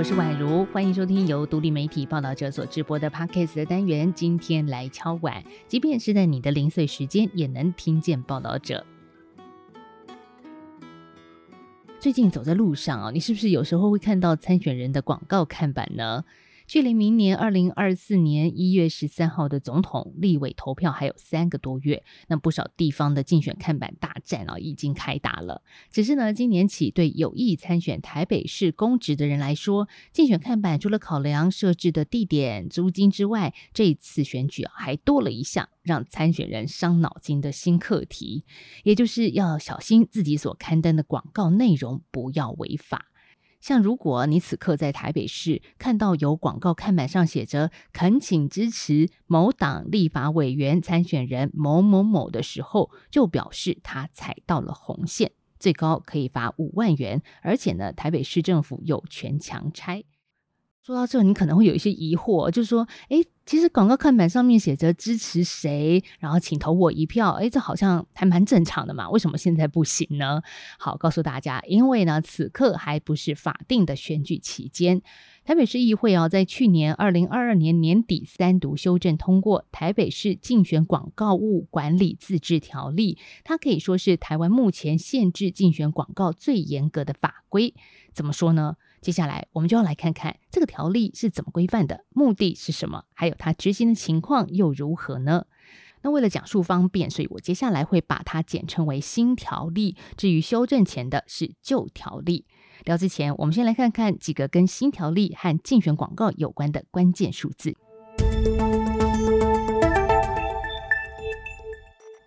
我是宛如，欢迎收听由独立媒体报道者所直播的 Podcast 的单元。今天来敲碗，即便是在你的零碎时间，也能听见报道者。最近走在路上啊，你是不是有时候会看到参选人的广告看板呢？距离明年二零二四年一月十三号的总统、立委投票还有三个多月，那不少地方的竞选看板大战啊已经开打了。只是呢，今年起对有意参选台北市公职的人来说，竞选看板除了考量设置的地点、租金之外，这次选举还多了一项让参选人伤脑筋的新课题，也就是要小心自己所刊登的广告内容不要违法。像如果你此刻在台北市看到有广告看板上写着“恳请支持某党立法委员参选人某某某”的时候，就表示他踩到了红线，最高可以罚五万元，而且呢，台北市政府有权强拆。说到这，你可能会有一些疑惑，就是说，诶，其实广告看板上面写着支持谁，然后请投我一票，诶，这好像还蛮正常的嘛，为什么现在不行呢？好，告诉大家，因为呢，此刻还不是法定的选举期间。台北市议会啊，在去年二零二二年年底三读修正通过《台北市竞选广告物管理自治条例》，它可以说是台湾目前限制竞选广告最严格的法规。怎么说呢？接下来，我们就要来看看这个条例是怎么规范的，目的是什么，还有它执行的情况又如何呢？那为了讲述方便，所以我接下来会把它简称为新条例。至于修正前的是旧条例。聊之前，我们先来看看几个跟新条例和竞选广告有关的关键数字。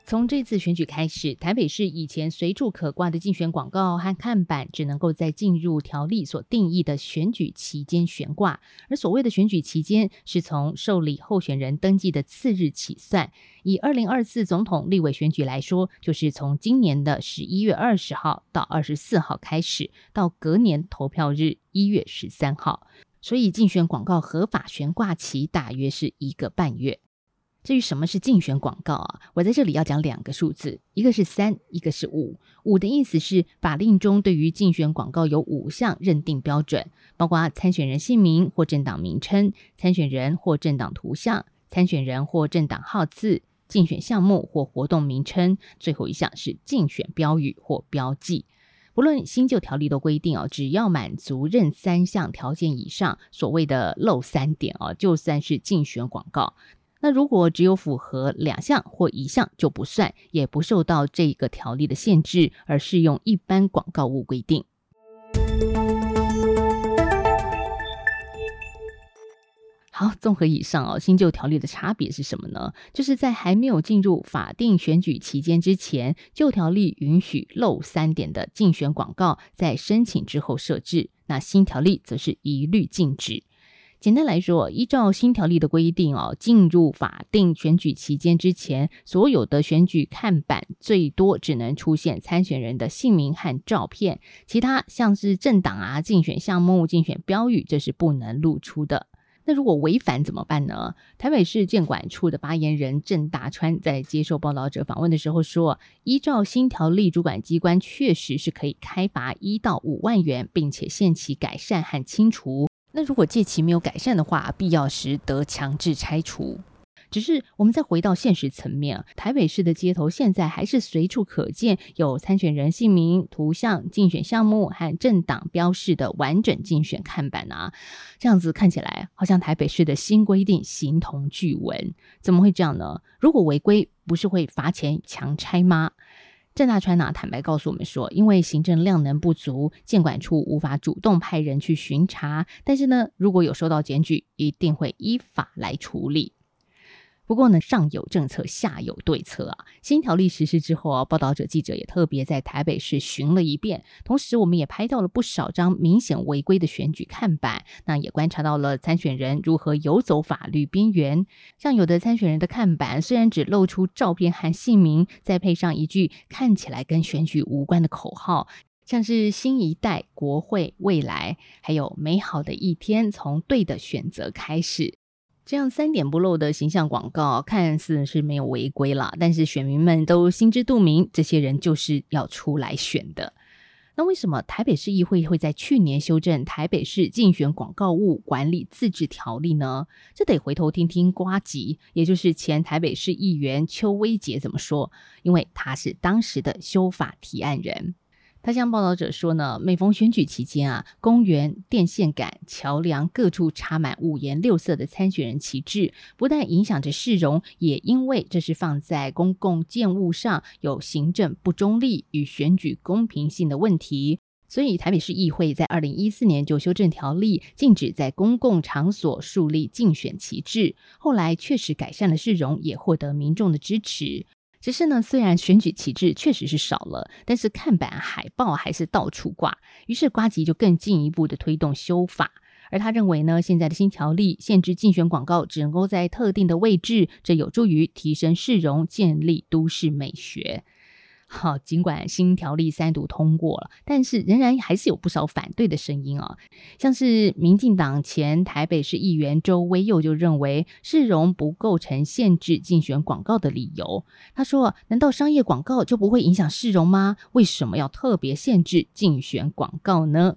从这次选举开始，台北市以前随处可挂的竞选广告和看板，只能够在进入条例所定义的选举期间悬挂。而所谓的选举期间，是从受理候选人登记的次日起算。以二零二四总统、立委选举来说，就是从今年的十一月二十号到二十四号开始，到隔年投票日一月十三号。所以，竞选广告合法悬挂期大约是一个半月。至于什么是竞选广告啊？我在这里要讲两个数字，一个是三，一个是五。五的意思是法令中对于竞选广告有五项认定标准，包括参选人姓名或政党名称、参选人或政党图像、参选人或政党号次、竞选项目或活动名称，最后一项是竞选标语或标记。不论新旧条例都规定哦，只要满足任三项条件以上，所谓的漏三点哦，就算是竞选广告。那如果只有符合两项或一项就不算，也不受到这个条例的限制，而适用一般广告物规定。好，综合以上哦，新旧条例的差别是什么呢？就是在还没有进入法定选举期间之前，旧条例允许漏三点的竞选广告在申请之后设置，那新条例则是一律禁止。简单来说，依照新条例的规定哦，进入法定选举期间之前，所有的选举看板最多只能出现参选人的姓名和照片，其他像是政党啊、竞选项目、竞选标语，这是不能露出的。那如果违反怎么办呢？台北市建管处的发言人郑大川在接受报道者访问的时候说，依照新条例，主管机关确实是可以开罚一到五万元，并且限期改善和清除。那如果借期没有改善的话，必要时得强制拆除。只是我们再回到现实层面，台北市的街头现在还是随处可见有参选人姓名、图像、竞选项目和政党标示的完整竞选看板啊，这样子看起来好像台北市的新规定形同具文，怎么会这样呢？如果违规，不是会罚钱强拆吗？郑大川呢，坦白告诉我们说，因为行政量能不足，监管处无法主动派人去巡查。但是呢，如果有收到检举，一定会依法来处理。不过呢，上有政策，下有对策啊。新条例实施之后啊，报道者记者也特别在台北市巡了一遍，同时我们也拍到了不少张明显违规的选举看板。那也观察到了参选人如何游走法律边缘。像有的参选人的看板虽然只露出照片和姓名，再配上一句看起来跟选举无关的口号，像是新一代国会未来，还有美好的一天从对的选择开始。这样三点不漏的形象广告看似是没有违规啦，但是选民们都心知肚明，这些人就是要出来选的。那为什么台北市议会会在去年修正台北市竞选广告物管理自治条例呢？这得回头听听瓜吉，也就是前台北市议员邱威杰怎么说，因为他是当时的修法提案人。他向报道者说呢，每逢选举期间啊，公园、电线杆、桥梁各处插满五颜六色的参选人旗帜，不但影响着市容，也因为这是放在公共建物上，有行政不中立与选举公平性的问题。所以台北市议会在二零一四年就修正条例，禁止在公共场所树立竞选旗帜。后来确实改善了市容，也获得民众的支持。只是呢，虽然选举旗帜确实是少了，但是看板海报还是到处挂。于是瓜吉就更进一步的推动修法，而他认为呢，现在的新条例限制竞选广告只能够在特定的位置，这有助于提升市容，建立都市美学。好，尽管新条例三读通过了，但是仍然还是有不少反对的声音啊。像是民进党前台北市议员周威佑就认为，市容不构成限制竞选广告的理由。他说：“难道商业广告就不会影响市容吗？为什么要特别限制竞选广告呢？”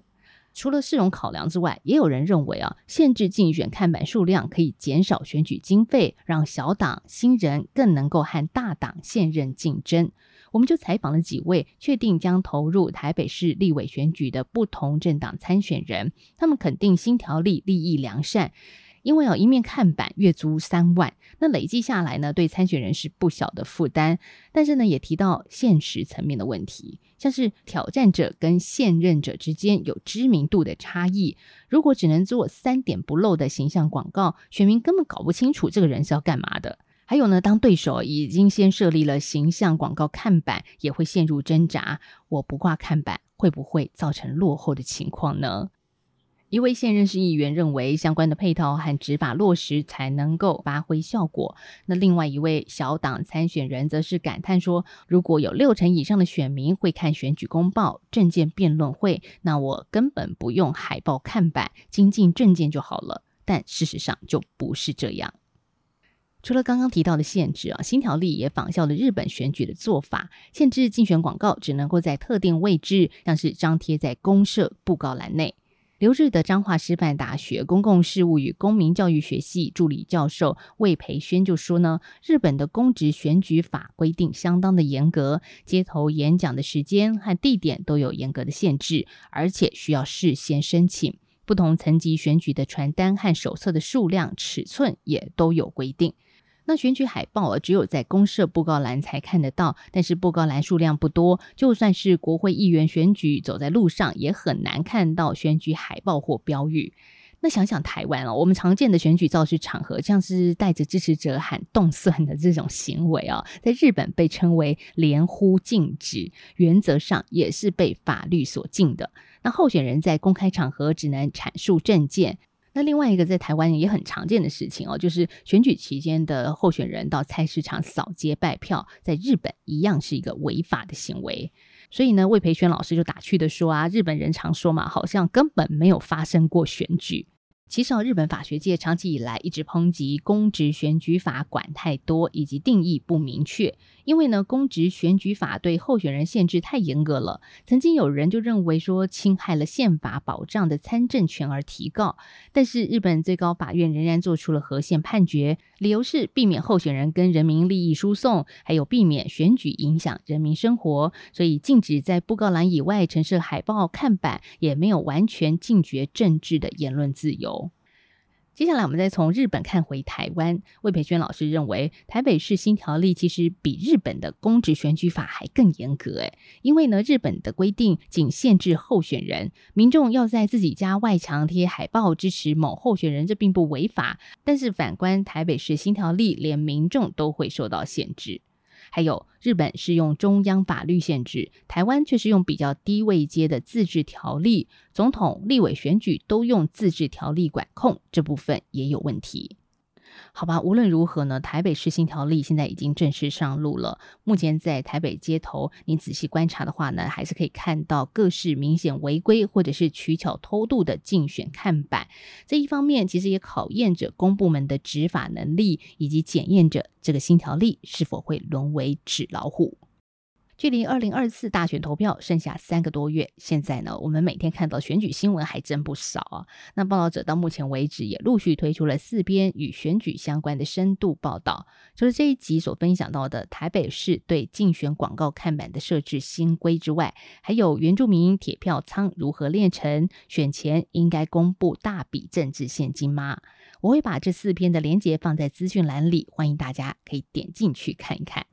除了市容考量之外，也有人认为啊，限制竞选看板数量可以减少选举经费，让小党新人更能够和大党现任竞争。我们就采访了几位确定将投入台北市立委选举的不同政党参选人，他们肯定新条例立意良善，因为有一面看板月租三万，那累计下来呢，对参选人是不小的负担。但是呢，也提到现实层面的问题，像是挑战者跟现任者之间有知名度的差异，如果只能做三点不漏的形象广告，选民根本搞不清楚这个人是要干嘛的。还有呢，当对手已经先设立了形象广告看板，也会陷入挣扎。我不挂看板，会不会造成落后的情况呢？一位现任市议员认为，相关的配套和执法落实才能够发挥效果。那另外一位小党参选人则是感叹说：“如果有六成以上的选民会看选举公报、证件辩论会，那我根本不用海报看板，精进证件就好了。”但事实上就不是这样。除了刚刚提到的限制啊，新条例也仿效了日本选举的做法，限制竞选广告只能够在特定位置，像是张贴在公社布告栏内。留日的彰化师范大学公共事务与公民教育学系助理教授魏培轩就说呢，日本的公职选举法规定相当的严格，街头演讲的时间和地点都有严格的限制，而且需要事先申请。不同层级选举的传单和手册的数量、尺寸也都有规定。那选举海报啊，只有在公社布告栏才看得到，但是布告栏数量不多，就算是国会议员选举，走在路上也很难看到选举海报或标语。那想想台湾哦，我们常见的选举造势场合，像是带着支持者喊动算的这种行为啊，在日本被称为连呼禁止，原则上也是被法律所禁的。那候选人在公开场合只能阐述政见。那另外一个在台湾也很常见的事情哦，就是选举期间的候选人到菜市场扫街拜票，在日本一样是一个违法的行为。所以呢，魏培轩老师就打趣的说啊，日本人常说嘛，好像根本没有发生过选举。其实，日本法学界长期以来一直抨击公职选举法管太多，以及定义不明确。因为呢，公职选举法对候选人限制太严格了。曾经有人就认为说，侵害了宪法保障的参政权而提告。但是，日本最高法院仍然做出了和宪判决，理由是避免候选人跟人民利益输送，还有避免选举影响人民生活，所以禁止在布告栏以外陈设海报看板，也没有完全禁绝政治的言论自由。接下来，我们再从日本看回台湾。魏培轩老师认为，台北市新条例其实比日本的公职选举法还更严格。诶，因为呢，日本的规定仅限制候选人，民众要在自己家外墙贴海报支持某候选人，这并不违法。但是反观台北市新条例，连民众都会受到限制。还有，日本是用中央法律限制，台湾却是用比较低位阶的自治条例，总统、立委选举都用自治条例管控，这部分也有问题。好吧，无论如何呢，台北市新条例现在已经正式上路了。目前在台北街头，你仔细观察的话呢，还是可以看到各式明显违规或者是取巧偷渡的竞选看板。这一方面其实也考验着公部门的执法能力，以及检验着这个新条例是否会沦为纸老虎。距离二零二四大选投票剩下三个多月，现在呢，我们每天看到选举新闻还真不少啊。那报道者到目前为止也陆续推出了四篇与选举相关的深度报道。除了这一集所分享到的台北市对竞选广告看板的设置新规之外，还有原住民铁票仓如何炼成，选前应该公布大笔政治现金吗？我会把这四篇的连接放在资讯栏里，欢迎大家可以点进去看一看。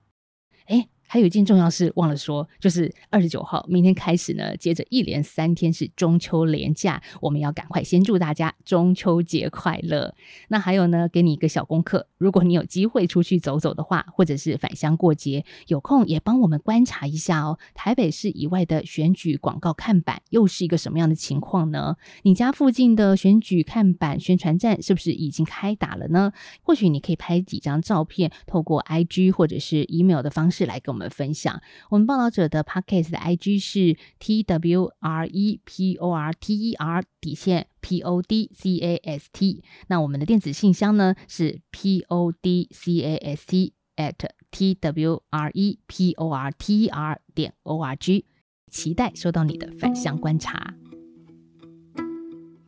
诶还有一件重要事忘了说，就是二十九号，明天开始呢，接着一连三天是中秋连假，我们要赶快先祝大家中秋节快乐。那还有呢，给你一个小功课，如果你有机会出去走走的话，或者是返乡过节，有空也帮我们观察一下哦。台北市以外的选举广告看板又是一个什么样的情况呢？你家附近的选举看板宣传站是不是已经开打了呢？或许你可以拍几张照片，透过 IG 或者是 email 的方式来跟我们分享。我们报道者的 Podcast 的 IG 是 T W R E P O R T E R 底线 P O D C A S T。那我们的电子信箱呢是 P O D C A S T at T W R E P O R T E R 点 O R G。期待收到你的反向观察。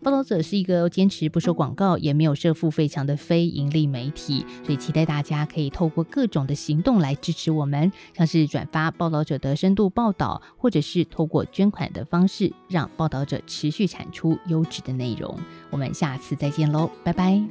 报道者是一个坚持不收广告，也没有设付费墙的非盈利媒体，所以期待大家可以透过各种的行动来支持我们，像是转发报道者的深度报道，或者是透过捐款的方式，让报道者持续产出优质的内容。我们下次再见喽，拜拜。